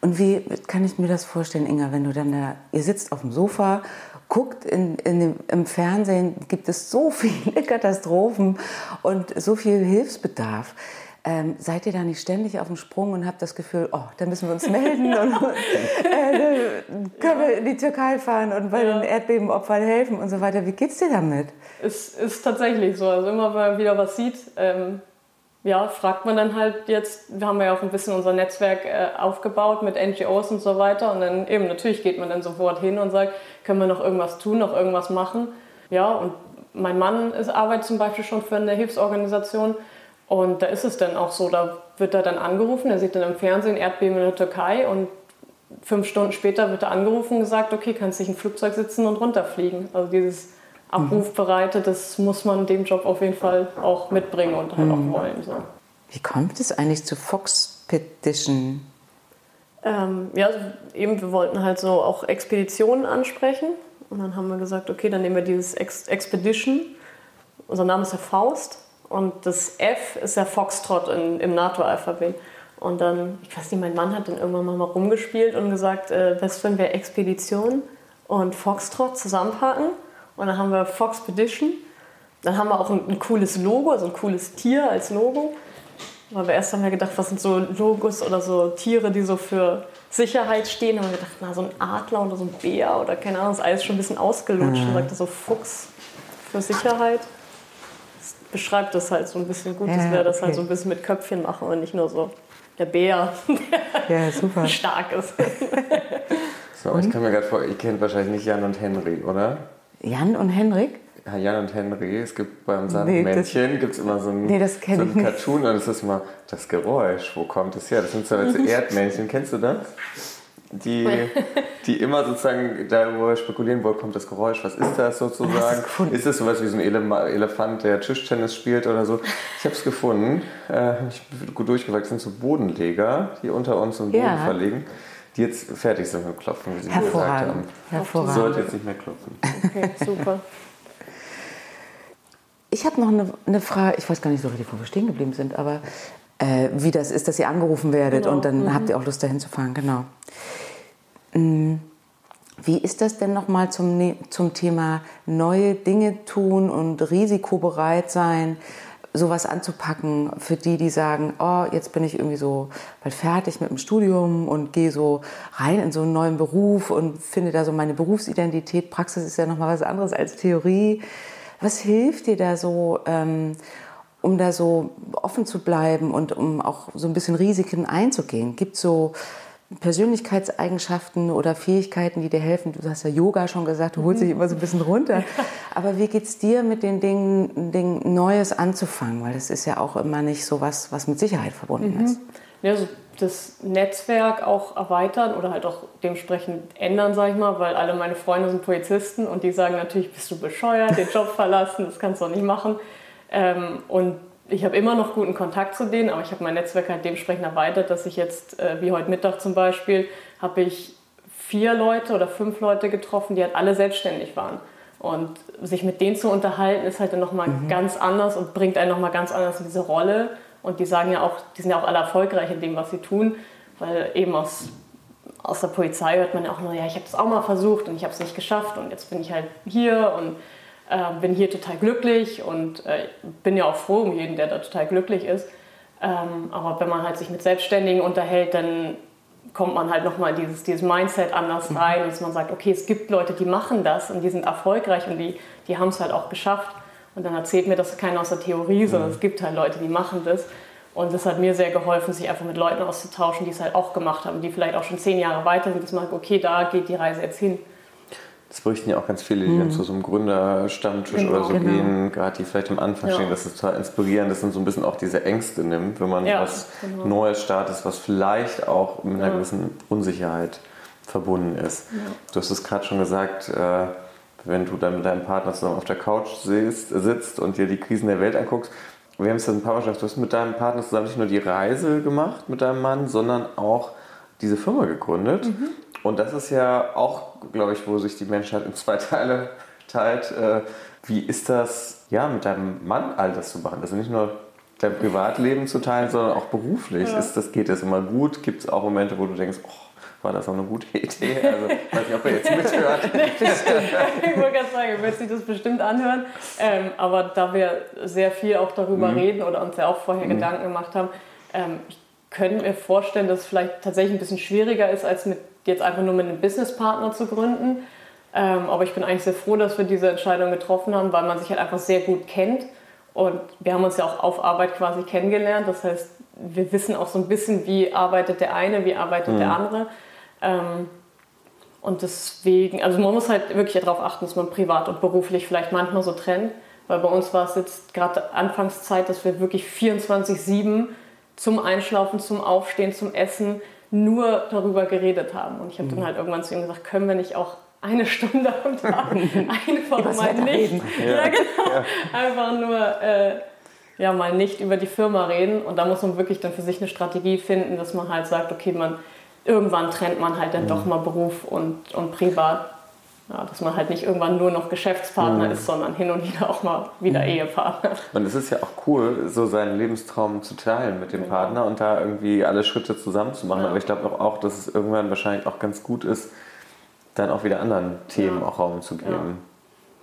Und wie kann ich mir das vorstellen, Inga, wenn du dann da, ihr sitzt auf dem Sofa, guckt in, in dem, im Fernsehen, gibt es so viele Katastrophen und so viel Hilfsbedarf. Ähm, seid ihr da nicht ständig auf dem Sprung und habt das Gefühl, oh, da müssen wir uns melden und äh, können wir in die Türkei fahren und bei ja. den Erdbebenopfern helfen und so weiter. Wie geht's dir damit? Es ist tatsächlich so. Also immer, wenn man wieder was sieht, ähm, ja, fragt man dann halt jetzt, wir haben ja auch ein bisschen unser Netzwerk äh, aufgebaut mit NGOs und so weiter und dann eben natürlich geht man dann sofort hin und sagt, können wir noch irgendwas tun, noch irgendwas machen. Ja, und mein Mann ist, arbeitet zum Beispiel schon für eine Hilfsorganisation und da ist es dann auch so, da wird er dann angerufen, er sieht dann im Fernsehen Erdbeben in der Türkei und fünf Stunden später wird er angerufen und gesagt, okay, kannst dich in ein Flugzeug sitzen und runterfliegen. Also dieses Abrufbereite, das muss man dem Job auf jeden Fall auch mitbringen und halt mhm. auch wollen. So. Wie kommt es eigentlich zu Fox Petition? Ähm, ja, also eben, wir wollten halt so auch Expeditionen ansprechen. Und dann haben wir gesagt, okay, dann nehmen wir dieses Ex Expedition. Unser Name ist ja Faust. Und das F ist ja Foxtrot in, im NATO-Alphabet. Und dann, ich weiß nicht, mein Mann hat dann irgendwann mal rumgespielt und gesagt, äh, was wenn wir Expedition und Foxtrot zusammenpacken? Und dann haben wir Foxpedition. Dann haben wir auch ein, ein, cooles Logo, also ein cooles Tier als Logo. Weil wir erst haben wir gedacht, was sind so Logos oder so Tiere, die so für Sicherheit stehen. Und wir gedacht, na, so ein Adler oder so ein Bär oder keine Ahnung, das ist alles schon ein bisschen ausgelutscht. Mhm. Und sagte so Fuchs für Sicherheit beschreibt das halt so ein bisschen gut, ja, dass wir das halt so ein bisschen mit Köpfchen machen und nicht nur so der Bär, der ja, super. stark ist. So, ich kann mir gerade vor, ihr kennt wahrscheinlich nicht Jan und Henry, oder? Jan und Henrik? Ja, Jan und Henry. Es gibt beim Sandmännchen nee, gibt es immer so ein, nee, so ein Cartoon und es ist immer das Geräusch. Wo kommt es her? Das sind so Erdmännchen. Kennst du das? Die, die immer sozusagen darüber spekulieren, wo kommt das Geräusch, was ist das sozusagen? Ist es sowas wie so ein Elefant, der Tischtennis spielt oder so? Ich habe es gefunden, äh, ich bin gut durchgewachsen, sind so Bodenleger, die unter uns im Boden ja. verlegen, die jetzt fertig sind mit Klopfen, wie sie gesagt haben. Hervorragend. Sollte jetzt nicht mehr klopfen. Okay, super. Ich habe noch eine, eine, Frage, ich weiß gar nicht so richtig, wo wir stehen geblieben sind, aber äh, wie das ist, dass ihr angerufen werdet genau. und dann mhm. habt ihr auch Lust dahin zu fahren, genau. Mm, wie ist das denn nochmal zum, ne-, zum Thema neue Dinge tun und risikobereit sein, sowas anzupacken für die, die sagen, oh, jetzt bin ich irgendwie so bald fertig mit dem Studium und gehe so rein in so einen neuen Beruf und finde da so meine Berufsidentität. Praxis ist ja nochmal was anderes als Theorie. Was hilft dir da so, ähm, um da so offen zu bleiben und um auch so ein bisschen Risiken einzugehen? Gibt es so Persönlichkeitseigenschaften oder Fähigkeiten, die dir helfen? Du hast ja Yoga schon gesagt, du holst dich immer so ein bisschen runter. Aber wie geht es dir mit den Dingen, Dingen Neues anzufangen? Weil das ist ja auch immer nicht so was, was mit Sicherheit verbunden mhm. ist. Ja, also das Netzwerk auch erweitern oder halt auch dementsprechend ändern, sage ich mal, weil alle meine Freunde sind Polizisten und die sagen natürlich, bist du bescheuert, den Job verlassen, das kannst du auch nicht machen. Ähm, und ich habe immer noch guten Kontakt zu denen, aber ich habe mein Netzwerk halt dementsprechend erweitert, dass ich jetzt, äh, wie heute Mittag zum Beispiel, habe ich vier Leute oder fünf Leute getroffen, die halt alle selbstständig waren. Und sich mit denen zu unterhalten, ist halt dann nochmal mhm. ganz anders und bringt einen nochmal ganz anders in diese Rolle. Und die sagen ja auch, die sind ja auch alle erfolgreich in dem, was sie tun, weil eben aus, aus der Polizei hört man ja auch nur, ja, ich habe das auch mal versucht und ich habe es nicht geschafft und jetzt bin ich halt hier und äh, bin hier total glücklich und äh, bin ja auch froh um jeden, der da total glücklich ist. Ähm, aber wenn man halt sich mit Selbstständigen unterhält, dann kommt man halt nochmal dieses, dieses Mindset anders mhm. rein, dass man sagt, okay, es gibt Leute, die machen das und die sind erfolgreich und die, die haben es halt auch geschafft. Und dann erzählt mir das keiner aus der Theorie, sondern mhm. es gibt halt Leute, die machen das. Und das hat mir sehr geholfen, sich einfach mit Leuten auszutauschen, die es halt auch gemacht haben, die vielleicht auch schon zehn Jahre weiter sind, dass man sagt, okay, da geht die Reise jetzt hin. Das berichten ja auch ganz viele, die mhm. dann zu so einem Gründerstammtisch genau, oder so genau. gehen, gerade die vielleicht am Anfang ja. stehen, dass es total inspirierend ist und so ein bisschen auch diese Ängste nimmt, wenn man ja, was genau. Neues startet, was vielleicht auch mit einer ja. gewissen Unsicherheit verbunden ist. Du hast es gerade schon gesagt, äh, wenn du dann mit deinem Partner zusammen auf der Couch sitzt, sitzt und dir die Krisen der Welt anguckst, wir haben es ein paar Mal geschafft, du hast mit deinem Partner zusammen nicht nur die Reise gemacht mit deinem Mann, sondern auch diese Firma gegründet. Mhm. Und das ist ja auch, glaube ich, wo sich die Menschheit in zwei Teile teilt. Äh, wie ist das, ja, mit deinem Mann all das zu machen? Also nicht nur dein Privatleben zu tteilen, sondern auch beruflich. Ja. Ist das, geht das immer gut? Gibt es auch Momente, wo du denkst, oh, war das auch eine gute Idee? Also, weiß nicht, ob er jetzt mithört. ich wollte gerade sagen, er wird sich das bestimmt anhören. Ähm, aber da wir sehr viel auch darüber mhm. reden oder uns ja auch vorher mhm. Gedanken gemacht haben, ähm, ich könnte mir vorstellen, dass es vielleicht tatsächlich ein bisschen schwieriger ist, als mit jetzt einfach nur mit einem Businesspartner zu gründen. Ähm, aber ich bin eigentlich sehr froh, dass wir diese Entscheidung getroffen haben, weil man sich halt einfach sehr gut kennt. Und wir haben uns ja auch auf Arbeit quasi kennengelernt. Das heißt, wir wissen auch so ein bisschen, wie arbeitet der eine, wie arbeitet mhm. der andere. Ähm, und deswegen, also man muss halt wirklich darauf achten, dass man privat und beruflich vielleicht manchmal so trennt. Weil bei uns war es jetzt gerade Anfangszeit, dass wir wirklich 24-7 zum Einschlafen, zum Aufstehen, zum Essen nur darüber geredet haben. Und ich habe mhm. dann halt irgendwann zu ihm gesagt, können wir nicht auch eine Stunde am Tag einfach mal nicht, ja. genau, ja. einfach nur äh, ja, mal nicht über die Firma reden. Und da muss man wirklich dann für sich eine Strategie finden, dass man halt sagt, okay, man irgendwann trennt man halt dann mhm. doch mal Beruf und, und Privat. Ja, dass man halt nicht irgendwann nur noch Geschäftspartner mhm. ist, sondern hin und wieder auch mal wieder mhm. Ehepartner. Und es ist ja auch cool, so seinen Lebenstraum zu teilen mit dem genau. Partner und da irgendwie alle Schritte zusammen zu machen. Ja. Aber ich glaube auch, dass es irgendwann wahrscheinlich auch ganz gut ist, dann auch wieder anderen Themen ja. auch Raum zu geben.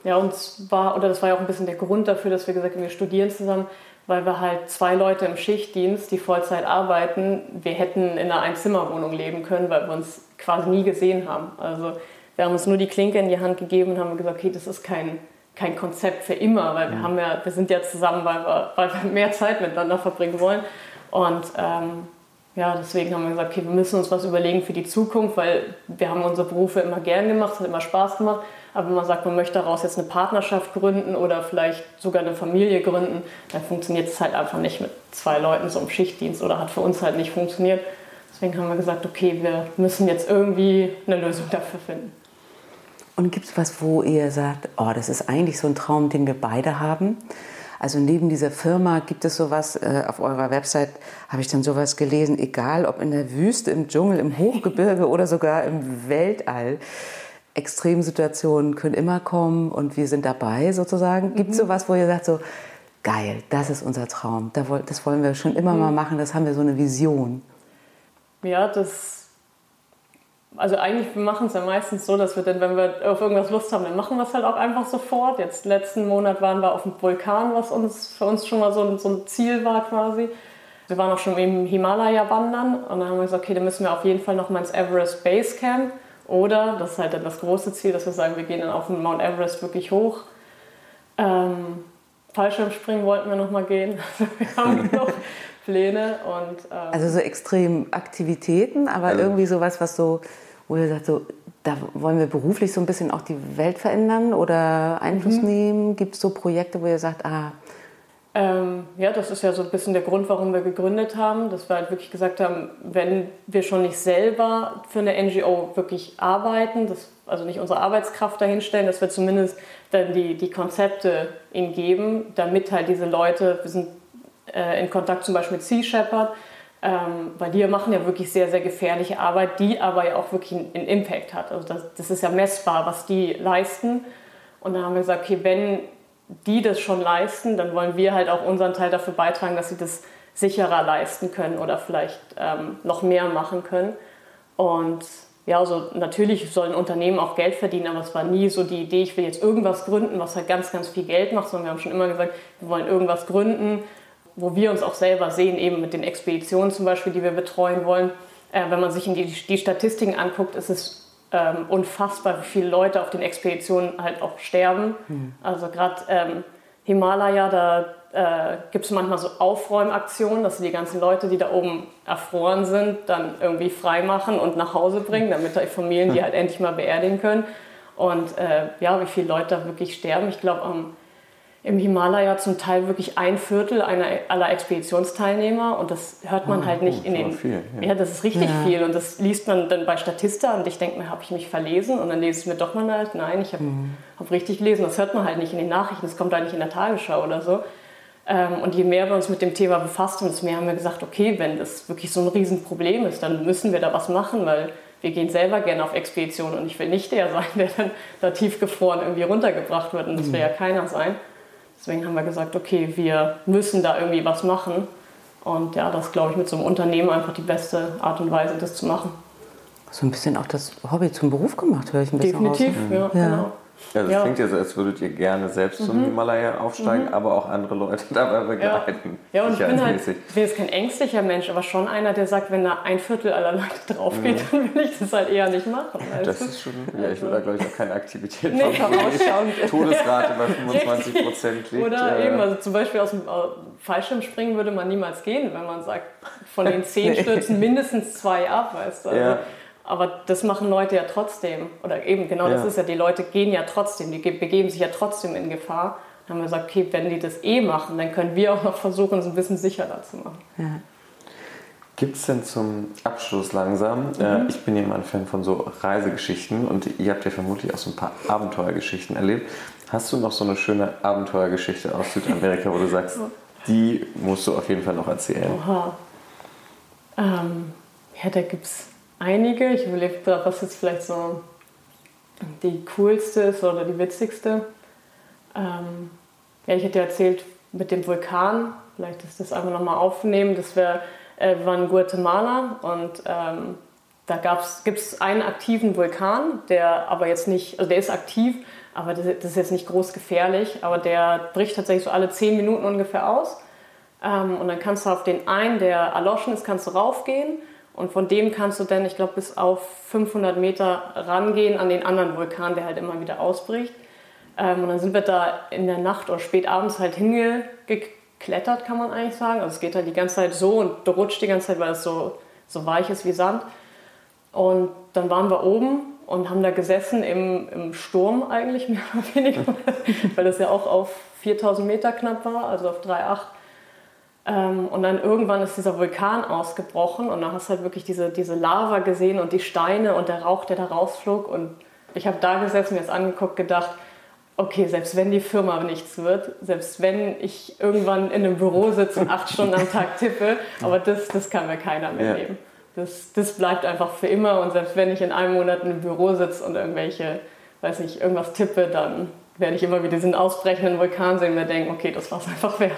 Ja. ja, und zwar, oder das war ja auch ein bisschen der Grund dafür, dass wir gesagt haben, wir studieren zusammen, weil wir halt zwei Leute im Schichtdienst, die Vollzeit arbeiten, wir hätten in einer Einzimmerwohnung leben können, weil wir uns quasi nie gesehen haben. Also wir haben uns nur die Klinke in die Hand gegeben und haben gesagt, okay, das ist kein, kein Konzept für immer, weil wir, mhm. haben ja, wir sind ja zusammen, weil wir, weil wir mehr Zeit miteinander verbringen wollen. Und ähm, ja, deswegen haben wir gesagt, okay, wir müssen uns was überlegen für die Zukunft, weil wir haben unsere Berufe immer gern gemacht, es hat immer Spaß gemacht. Aber wenn man sagt, man möchte daraus jetzt eine Partnerschaft gründen oder vielleicht sogar eine Familie gründen, dann funktioniert es halt einfach nicht mit zwei Leuten so im Schichtdienst oder hat für uns halt nicht funktioniert. Deswegen haben wir gesagt, okay, wir müssen jetzt irgendwie eine Lösung dafür finden. Und gibt es was, wo ihr sagt, oh, das ist eigentlich so ein Traum, den wir beide haben? Also neben dieser Firma gibt es sowas, äh, auf eurer Website habe ich dann sowas gelesen, egal ob in der Wüste, im Dschungel, im Hochgebirge oder sogar im Weltall. Extremsituationen können immer kommen und wir sind dabei sozusagen. Gibt es mhm. sowas, wo ihr sagt, so geil, das ist unser Traum, das wollen wir schon immer mhm. mal machen, das haben wir so eine Vision? Ja, das also eigentlich machen es ja meistens so, dass wir dann, wenn wir auf irgendwas Lust haben, dann machen wir es halt auch einfach sofort. Jetzt letzten Monat waren wir auf dem Vulkan, was uns für uns schon mal so ein, so ein Ziel war quasi. Wir waren auch schon im Himalaya wandern und dann haben wir gesagt, okay, dann müssen wir auf jeden Fall noch mal ins Everest Base Camp. Oder, das ist halt dann das große Ziel, dass wir sagen, wir gehen dann auf den Mount Everest wirklich hoch. Ähm, Fallschirmspringen wollten wir noch mal gehen. Also wir haben noch Pläne und ähm also so extrem Aktivitäten, aber also irgendwie sowas, was so wo ihr sagt, so, da wollen wir beruflich so ein bisschen auch die Welt verändern oder Einfluss mhm. nehmen? Gibt es so Projekte, wo ihr sagt, ah. Ähm, ja, das ist ja so ein bisschen der Grund, warum wir gegründet haben, dass wir halt wirklich gesagt haben, wenn wir schon nicht selber für eine NGO wirklich arbeiten, das, also nicht unsere Arbeitskraft dahinstellen, dass wir zumindest dann die, die Konzepte ihnen geben, damit halt diese Leute, wir sind äh, in Kontakt zum Beispiel mit Sea Shepherd, ähm, weil die machen ja wirklich sehr, sehr gefährliche Arbeit, die aber ja auch wirklich einen Impact hat. Also das, das ist ja messbar, was die leisten. Und dann haben wir gesagt, okay, wenn die das schon leisten, dann wollen wir halt auch unseren Teil dafür beitragen, dass sie das sicherer leisten können oder vielleicht ähm, noch mehr machen können. Und ja, also natürlich sollen Unternehmen auch Geld verdienen, aber es war nie so die Idee, ich will jetzt irgendwas gründen, was halt ganz, ganz viel Geld macht, sondern wir haben schon immer gesagt, wir wollen irgendwas gründen, wo wir uns auch selber sehen, eben mit den Expeditionen zum Beispiel, die wir betreuen wollen. Äh, wenn man sich die, die Statistiken anguckt, ist es ähm, unfassbar, wie viele Leute auf den Expeditionen halt auch sterben. Mhm. Also gerade ähm, Himalaya, da äh, gibt es manchmal so Aufräumaktionen, dass sie die ganzen Leute, die da oben erfroren sind, dann irgendwie freimachen und nach Hause bringen, damit die Familien die halt endlich mal beerdigen können. Und äh, ja, wie viele Leute da wirklich sterben. Ich glaube, am im Himalaya zum Teil wirklich ein Viertel einer, aller Expeditionsteilnehmer und das hört man oh, halt nicht oh, in den. Viel, ja. ja. das ist richtig ja. viel und das liest man dann bei Statista und ich denke mir, habe ich mich verlesen und dann lese ich mir doch mal halt, nein, ich habe mhm. hab richtig gelesen. Das hört man halt nicht in den Nachrichten, das kommt da nicht in der Tagesschau oder so. Ähm, und je mehr wir uns mit dem Thema befasst haben, desto mehr haben wir gesagt, okay, wenn das wirklich so ein Riesenproblem ist, dann müssen wir da was machen, weil wir gehen selber gerne auf Expeditionen und ich will nicht der sein, der dann da tiefgefroren irgendwie runtergebracht wird und das will mhm. ja keiner sein. Deswegen haben wir gesagt, okay, wir müssen da irgendwie was machen. Und ja, das glaube ich mit so einem Unternehmen einfach die beste Art und Weise, das zu machen. So ein bisschen auch das Hobby zum Beruf gemacht, höre ich ein bisschen Definitiv, raus. Definitiv, ja, ja. Genau. Ja, das ja. klingt ja so, als würdet ihr gerne selbst mhm. zum Himalaya aufsteigen, mhm. aber auch andere Leute dabei begleiten. Ja, ja und ich bin halt, ich bin jetzt kein ängstlicher Mensch, aber schon einer, der sagt, wenn da ein Viertel aller Leute drauf geht, mhm. dann will ich das halt eher nicht machen. Das ist schon, ja, ich will da glaube ich auch keine Aktivität nee, ausschauen. Todesrate bei 25 Prozent liegt. Oder äh, eben, also zum Beispiel aus dem Fallschirmspringen würde man niemals gehen, wenn man sagt, von den zehn stürzen mindestens zwei ab, weißt du. Also. Aber das machen Leute ja trotzdem. Oder eben, genau ja. das ist ja, die Leute gehen ja trotzdem, die begeben sich ja trotzdem in Gefahr. Dann haben wir gesagt, okay, wenn die das eh machen, dann können wir auch noch versuchen, es ein bisschen sicherer zu machen. Ja. Gibt es denn zum Abschluss langsam, mhm. äh, ich bin ja immer ein Fan von so Reisegeschichten und ihr habt ja vermutlich auch so ein paar Abenteuergeschichten erlebt. Hast du noch so eine schöne Abenteuergeschichte aus Südamerika, wo du sagst, die musst du auf jeden Fall noch erzählen? Oha. Ähm, ja, da gibt es einige. Ich überlege was jetzt vielleicht so die coolste ist oder die witzigste. Ähm, ja, ich hätte erzählt mit dem Vulkan, vielleicht ist das einfach nochmal aufnehmen. Das wär, äh, wir waren in Guatemala und ähm, da gibt es einen aktiven Vulkan, der aber jetzt nicht, also der ist aktiv, aber das, das, ist jetzt nicht groß gefährlich, aber der bricht tatsächlich so alle zehn Minuten ungefähr aus. Ähm, und dann kannst du auf den einen, der erloschen ist, kannst du raufgehen und von dem kannst du dann, ich glaube, bis auf 500 Meter rangehen an den anderen Vulkan, der halt immer wieder ausbricht. Ähm, und dann sind wir da in der Nacht oder spät abends halt hingeklettert, kann man eigentlich sagen. Also es geht halt die ganze Zeit so und rutscht die ganze Zeit, weil es so, so weich ist wie Sand. Und dann waren wir oben und haben da gesessen im, im Sturm eigentlich, mehr oder weniger, weil das ja auch auf 4000 Meter knapp war, also auf 3,8. Ähm, und dann irgendwann ist dieser Vulkan ausgebrochen und dann hast du halt wirklich diese, diese Lava gesehen und die Steine und der Rauch, der da rausflog. Und ich habe da gesessen, mir das angeguckt, gedacht, okay, selbst wenn die Firma nichts wird, selbst wenn ich irgendwann in einem Büro sitze und acht Stunden am Tag tippe, aber das, das kann mir keiner mehr nehmen. Das, das bleibt einfach für immer und selbst wenn ich in einem Monat in einem Büro sitze und irgendwelche, weiß nicht, irgendwas tippe, dann werde ich immer wieder diesen ausbrechenden Vulkan sehen und mir denken, okay, das war es einfach wert.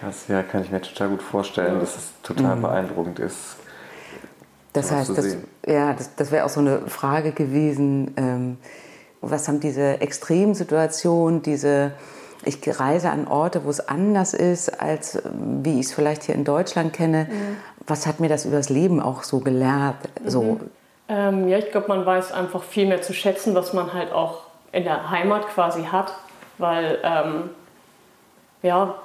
Krass, ja, kann ich mir total gut vorstellen, dass es total mhm. beeindruckend ist. Das heißt, das, ja, das, das wäre auch so eine Frage gewesen, ähm, was haben diese Extremsituationen, diese, ich reise an Orte, wo es anders ist, als wie ich es vielleicht hier in Deutschland kenne. Mhm. Was hat mir das übers Leben auch so gelehrt? Mhm. So? Ähm, ja, ich glaube, man weiß einfach viel mehr zu schätzen, was man halt auch in der Heimat quasi hat, weil ähm, ja,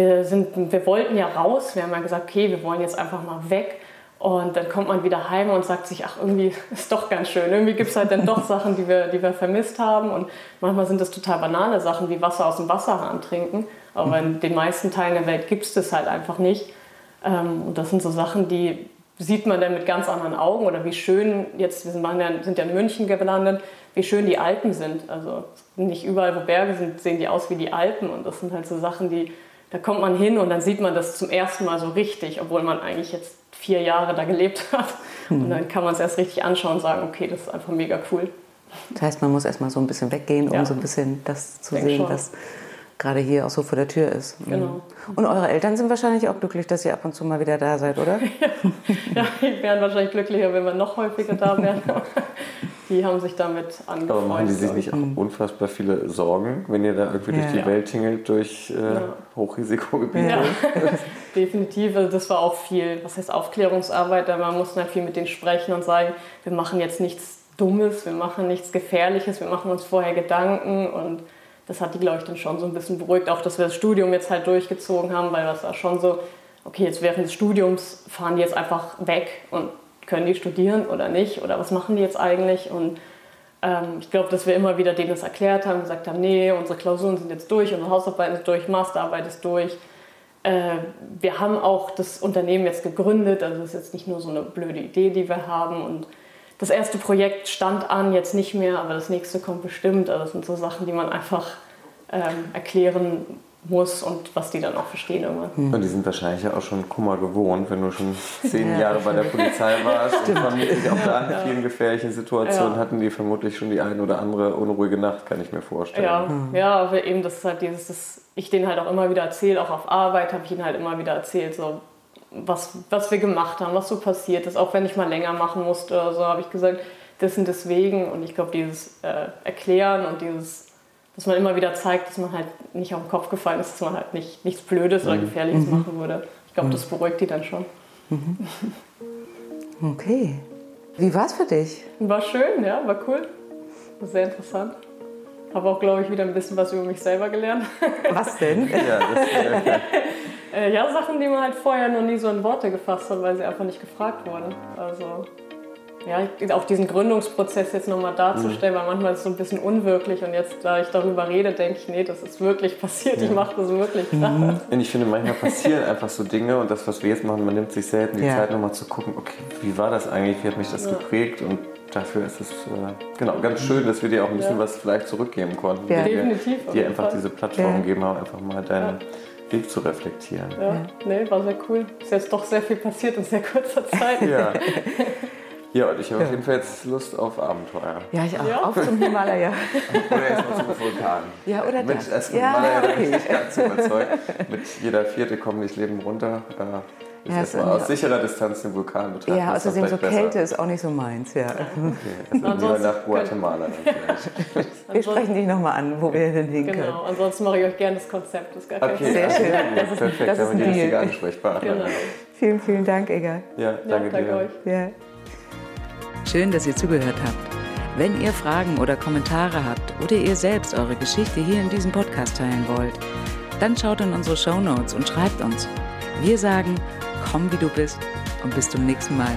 wir, sind, wir wollten ja raus, wir haben ja gesagt, okay, wir wollen jetzt einfach mal weg. Und dann kommt man wieder heim und sagt sich, ach, irgendwie ist doch ganz schön. Irgendwie gibt es halt dann doch Sachen, die wir, die wir vermisst haben. Und manchmal sind das total banale Sachen, wie Wasser aus dem Wasserhahn trinken. Aber in den meisten Teilen der Welt gibt es das halt einfach nicht. Ähm, und das sind so Sachen, die sieht man dann mit ganz anderen Augen. Oder wie schön, jetzt, wir sind ja, sind ja in München gelandet, wie schön die Alpen sind. Also nicht überall, wo Berge sind, sehen die aus wie die Alpen. Und das sind halt so Sachen, die da kommt man hin und dann sieht man das zum ersten Mal so richtig, obwohl man eigentlich jetzt vier Jahre da gelebt hat. Mhm. Und dann kann man es erst richtig anschauen und sagen, okay, das ist einfach mega cool. Das heißt, man muss erstmal so ein bisschen weggehen, um Ja. so ein bisschen das zu Denk sehen, schon. was gerade hier auch so vor der Tür ist. Mhm. Genau. Und eure Eltern sind wahrscheinlich auch glücklich, dass ihr ab und zu mal wieder da seid, oder? Ja, die wären wahrscheinlich glücklicher, wenn wir noch häufiger da wären. die haben sich damit angefreundet. Aber machen die sich nicht auch unfassbar viele Sorgen, wenn ihr da irgendwie durch Ja. die Ja. Welt tingelt, durch äh, Ja. Hochrisikogebiete? Ja, definitiv. Also das war auch viel, was heißt Aufklärungsarbeit, aber man musste halt viel mit denen sprechen und sagen, wir machen jetzt nichts Dummes, wir machen nichts Gefährliches, wir machen uns vorher Gedanken und das hat die, glaube ich, dann schon so ein bisschen beruhigt, auch dass wir das Studium jetzt halt durchgezogen haben, weil das war schon so, okay, jetzt während des Studiums fahren die jetzt einfach weg und können die studieren oder nicht oder was machen die jetzt eigentlich und ähm, ich glaube, dass wir immer wieder denen das erklärt haben, gesagt haben, nee, unsere Klausuren sind jetzt durch, unsere Hausarbeit ist durch, Masterarbeit ist durch. Äh, wir haben auch das Unternehmen jetzt gegründet, also es ist jetzt nicht nur so eine blöde Idee, die wir haben. Und das erste Projekt stand an, jetzt nicht mehr, aber das nächste kommt bestimmt. Also das sind so Sachen, die man einfach ähm, erklären muss und was die dann auch verstehen irgendwann. Und die sind wahrscheinlich ja auch schon Kummer gewohnt, wenn du schon zehn Ja. Jahre bei der Polizei warst und vermutlich auch da in vielen gefährlichen Situationen Ja. hatten die vermutlich schon die ein oder andere unruhige Nacht, kann ich mir vorstellen. Ja, ja, aber eben das ist halt dieses, das ich denen halt auch immer wieder erzähle, auch auf Arbeit habe ich ihnen halt immer wieder erzählt, so was, was wir gemacht haben, was so passiert ist, auch wenn ich mal länger machen musste oder so, habe ich gesagt, das und deswegen und ich glaube, dieses äh, Erklären und dieses, dass man immer wieder zeigt, dass man halt nicht auf den Kopf gefallen ist, dass man halt nicht, nichts Blödes oder Gefährliches machen würde. Ich glaube, das beruhigt die dann schon. Okay. Wie war's für dich? War schön, ja, war cool. War sehr interessant. Habe auch, glaube ich, wieder ein bisschen was über mich selber gelernt. Was denn? Ja, das, äh, Äh, ja, Sachen, die man halt vorher noch nie so in Worte gefasst hat, weil sie einfach nicht gefragt wurden. Also, ja, ich- auch diesen Gründungsprozess jetzt nochmal darzustellen, weil manchmal ist es so ein bisschen unwirklich und jetzt, da ich darüber rede, denke ich, nee, das ist wirklich passiert, ich mache das wirklich. Und ich finde, manchmal passieren einfach so Dinge und das, was wir jetzt machen, man nimmt sich selten die Ja. Zeit, nochmal zu gucken, okay, wie war das eigentlich, wie hat mich das geprägt und dafür ist es äh, genau, ganz schön, dass wir dir auch ein bisschen Ja. was vielleicht zurückgeben konnten. Ja. Definitiv, Dir einfach Fall. diese Plattform Ja. gegeben haben, einfach mal deinen Weg zu reflektieren. Ja, nee, war sehr cool. Ist jetzt doch sehr viel passiert in sehr kurzer Zeit. Ja. Ja, und ich habe auf jeden Fall jetzt Lust auf Abenteuer. Ja, ich auch. Ja. Auf zum Himalaya. Oder jetzt mal zum Vulkan. Ja, oder Mensch, das. erst Ja, Himalaya, da bin okay. ich ganz überzeugt. Mit jeder vierte kommt nicht Leben runter. Äh, ist Ja, erstmal aus sicherer Distanz den Vulkan betrachten. Ja, außerdem so vielleicht besser. Kälte ist auch nicht so meins. Ja. Okay, lieber Ansonsten nach Guatemala dann vielleicht. Wir sprechen dich nochmal an, wo wir denn hin können. Genau, ansonsten mache ich euch gerne das Konzept. Das ist gar kein Okay, Sehr also, schön. ja, Das ist- perfekt, das da ist haben wir die ein richtige Deal. Ansprechpartnerin. Genau. Vielen, vielen Dank, Egger. Ja, Ja, danke danke dir. euch. Ja. Schön, dass ihr zugehört habt. Wenn ihr Fragen oder Kommentare habt oder ihr selbst eure Geschichte hier in diesem Podcast teilen wollt, dann schaut in unsere Shownotes und schreibt uns. Wir sagen, komm wie du bist und bis zum nächsten Mal.